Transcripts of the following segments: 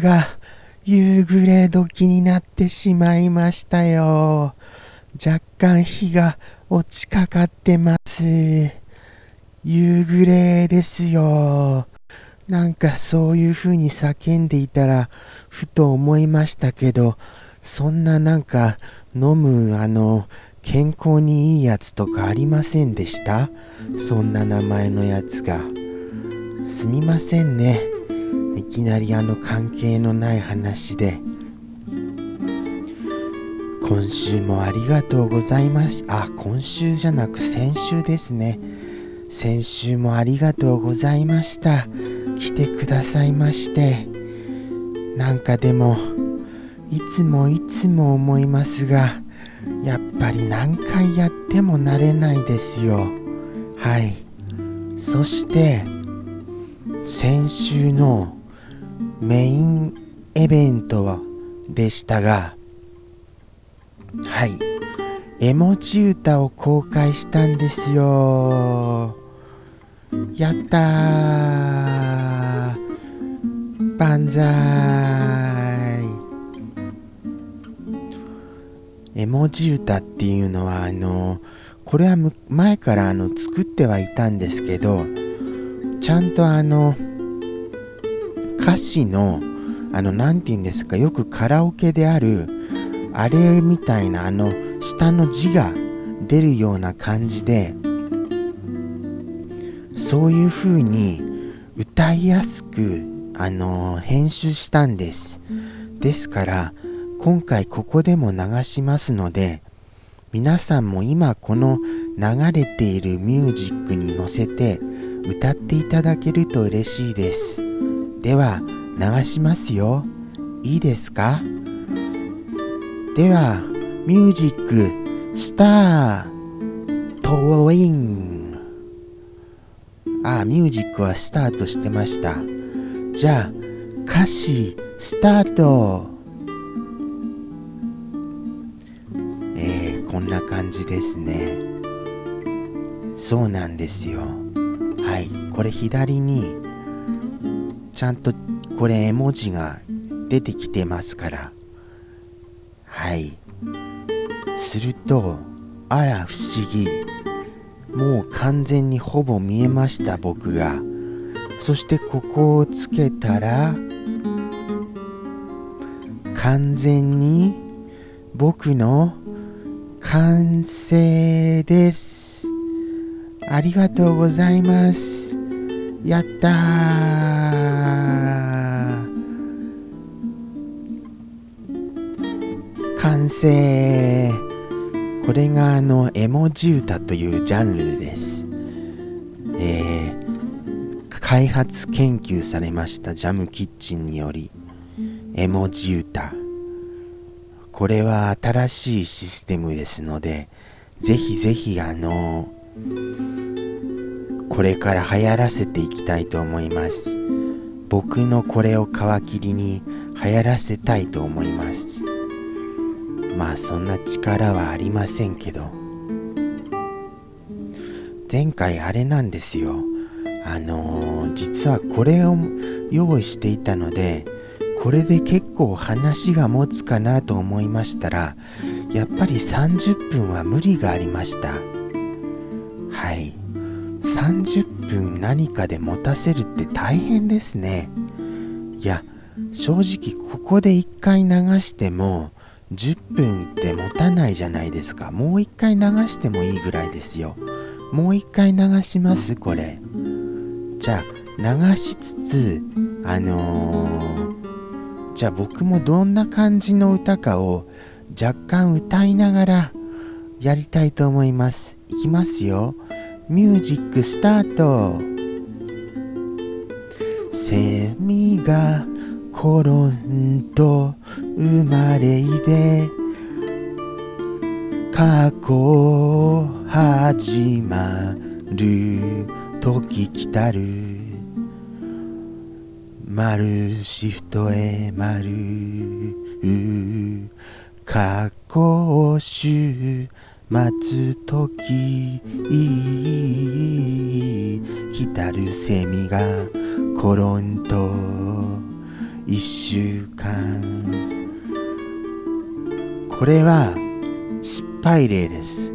が夕暮れ時になってしまいましたよ。若干日が落ちかかってます。夕暮れですよ。なんかそういう風に叫んでいたらふと思いましたけど、そんななんか飲むあの健康にいいやつとかありませんでした？そんな名前のやつが。すみませんね。いきなりあの関係のない話で。今週もありがとうございましあ、今週じゃなく先週ですね。先週もありがとうございました。来てくださいまして。なんかでも、いつもいつも思いますが、やっぱり何回やっても慣れないですよ。はい。そして、先週のメインイベントでしたが、はい。絵文字歌を公開したんですよ。やったー。万歳。絵文字歌っていうのは、あの、これは前からあの作ってはいたんですけど、ちゃんとあの、歌詞の、あの、なんて言うんですか、よくカラオケである、あれみたいなあの下の字が出るような感じでそういう風に歌いやすくあの編集したんです。ですから今回ここでも流しますので皆さんも今この流れているミュージックに乗せて歌っていただけると嬉しいです。では流しますよいいですか？では、ミュージック、スタートウィン。あ、ミュージックはスタートしてました。じゃあ、歌詞、スタート。えー、こんな感じですね。そうなんですよ。はい、これ左に、ちゃんとこれ絵文字が出てきてますから。はい。するとあら不思議。もう完全にほぼ見えました僕が。そしてここをつけたら完全に僕の完成です。ありがとうございます。やったー。完成。これがあの絵文字歌というジャンルです、えー、開発研究されましたジャムキッチンにより絵文字歌これは新しいシステムですのでぜひぜひあのこれから流行らせていきたいと思います。僕のこれを皮切りに流行らせたいと思います。まあそんな力はありませんけど。前回あれなんですよ。あのー、実はこれを用意していたのでこれで結構話が持つかなと思いましたらやっぱり30分は無理がありました。はい。30分何かで持たせるって大変ですね。いや正直ここで1回流しても10分って持たないじゃないですか。もう一回流してもいいぐらいですよ。もう一回流しますこれ。じゃあ流しつつあのー、じゃあ僕もどんな感じの歌かを若干歌いながらやりたいと思います。いきますよミュージックスタート。セミが転んと生まれいで過去始まる時来たる。丸シフトへ丸。過去集待つ時来たるセミがコロンと一週間これは失敗例です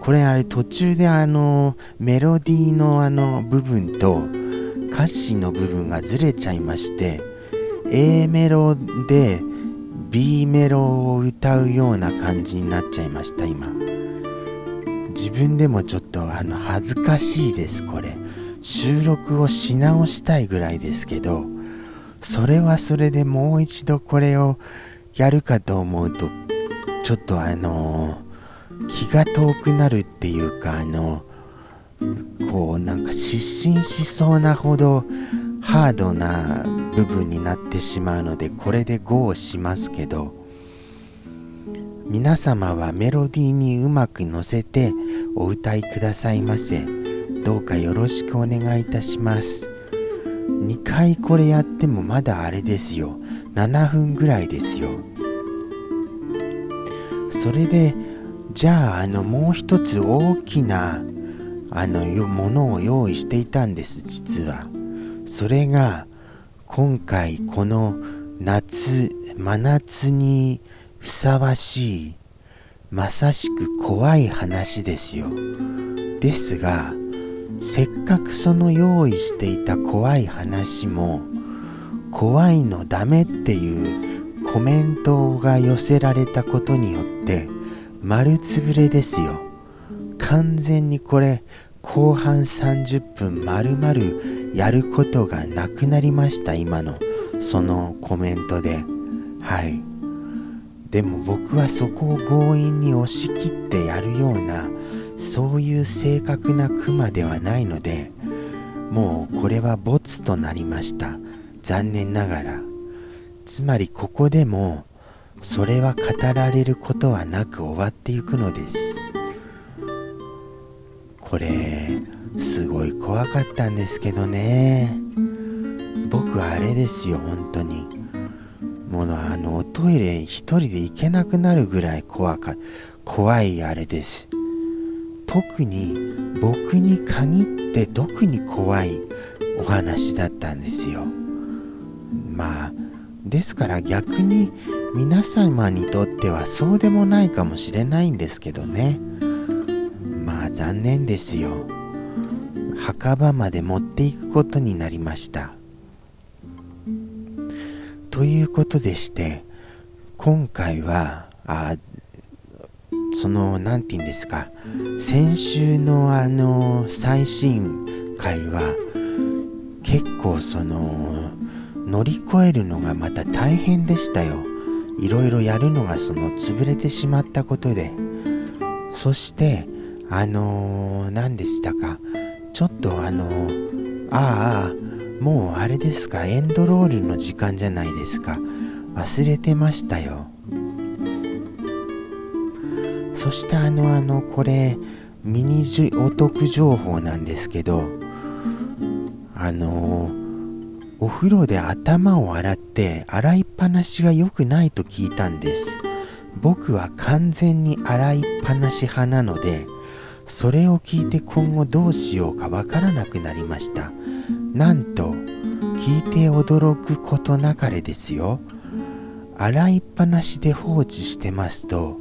これあれ途中であのメロディーのあの部分と歌詞の部分がずれちゃいまして A メロで B メロを歌うような感じになっちゃいました今。自分でもちょっとあの恥ずかしいですこれ。収録をし直したいぐらいですけどそれはそれでもう一度これをやるかと思うとちょっとあの気が遠くなるっていうかあのこうなんか失神しそうなほどハードな部分になってしまうのでこれで GO をしますけど皆様はメロディーにうまく乗せてお歌いくださいませ。どうかよろしくお願いいたします。2回これやってもまだあれですよ。7分ぐらいですよ。それでじゃああのもう一つ大きなあのものを用意していたんです実は。それが今回この夏真夏にふさわしいまさしく怖い話ですよ。ですがせっかくその用意していた怖い話も怖いのダメっていうコメントが寄せられたことによって丸つぶれですよ。完全にこれ後半30分丸々やることがなくなりました今のそのコメントで。はい。でも僕はそこを強引に押し切ってやるようなそういう正確なクマではないのでもうこれはボツとなりました。残念ながら。つまりここでもそれは語られることはなく終わっていくのです。これすごい怖かったんですけどね。僕あれですよ本当に。もうあのトイレ一人で行けなくなるぐらい怖か怖いあれです。特に僕に限って特に怖いお話だったんですよ。まあですから逆に皆様にとってはそうでもないかもしれないんですけどね。まあ残念ですよ。墓場まで持っていくことになりました。ということでして今回はあその何て言うんですか先週のあの最新回は結構その乗り越えるのがまた大変でしたよ。いろいろやるのがその潰れてしまったことで。そしてあの、何でしたかちょっとあの、ああもうあれですか？エンドロールの時間じゃないですか？忘れてましたよ。そしてあのあのこれミニじお得情報なんですけどあのお風呂で頭を洗って洗いっぱなしが良くないと聞いたんです。僕は完全に洗いっぱなし派なのでそれを聞いて今後どうしようかわからなくなりました。なんと聞いて驚くことなかれですよ。洗いっぱなしで放置してますと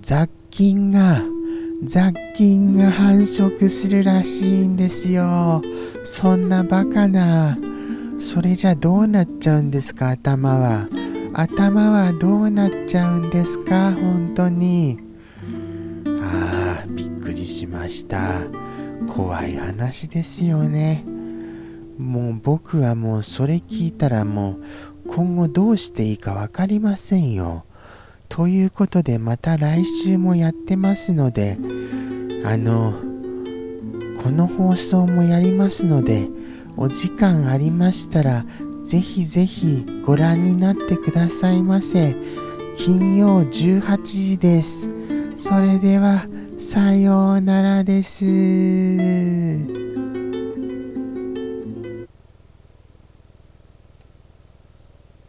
雑菌が雑菌が繁殖するらしいんですよ。そんなバカな。それじゃどうなっちゃうんですか頭は。頭はどうなっちゃうんですか本当に。しました。怖い話ですよね。もう僕はもうそれ聞いたらもう今後どうしていいか分かりませんよ。ということでまた来週もやってますのであのこの放送もやりますのでお時間ありましたらぜひぜひご覧になってくださいませ。金曜18時です。それではさようならです。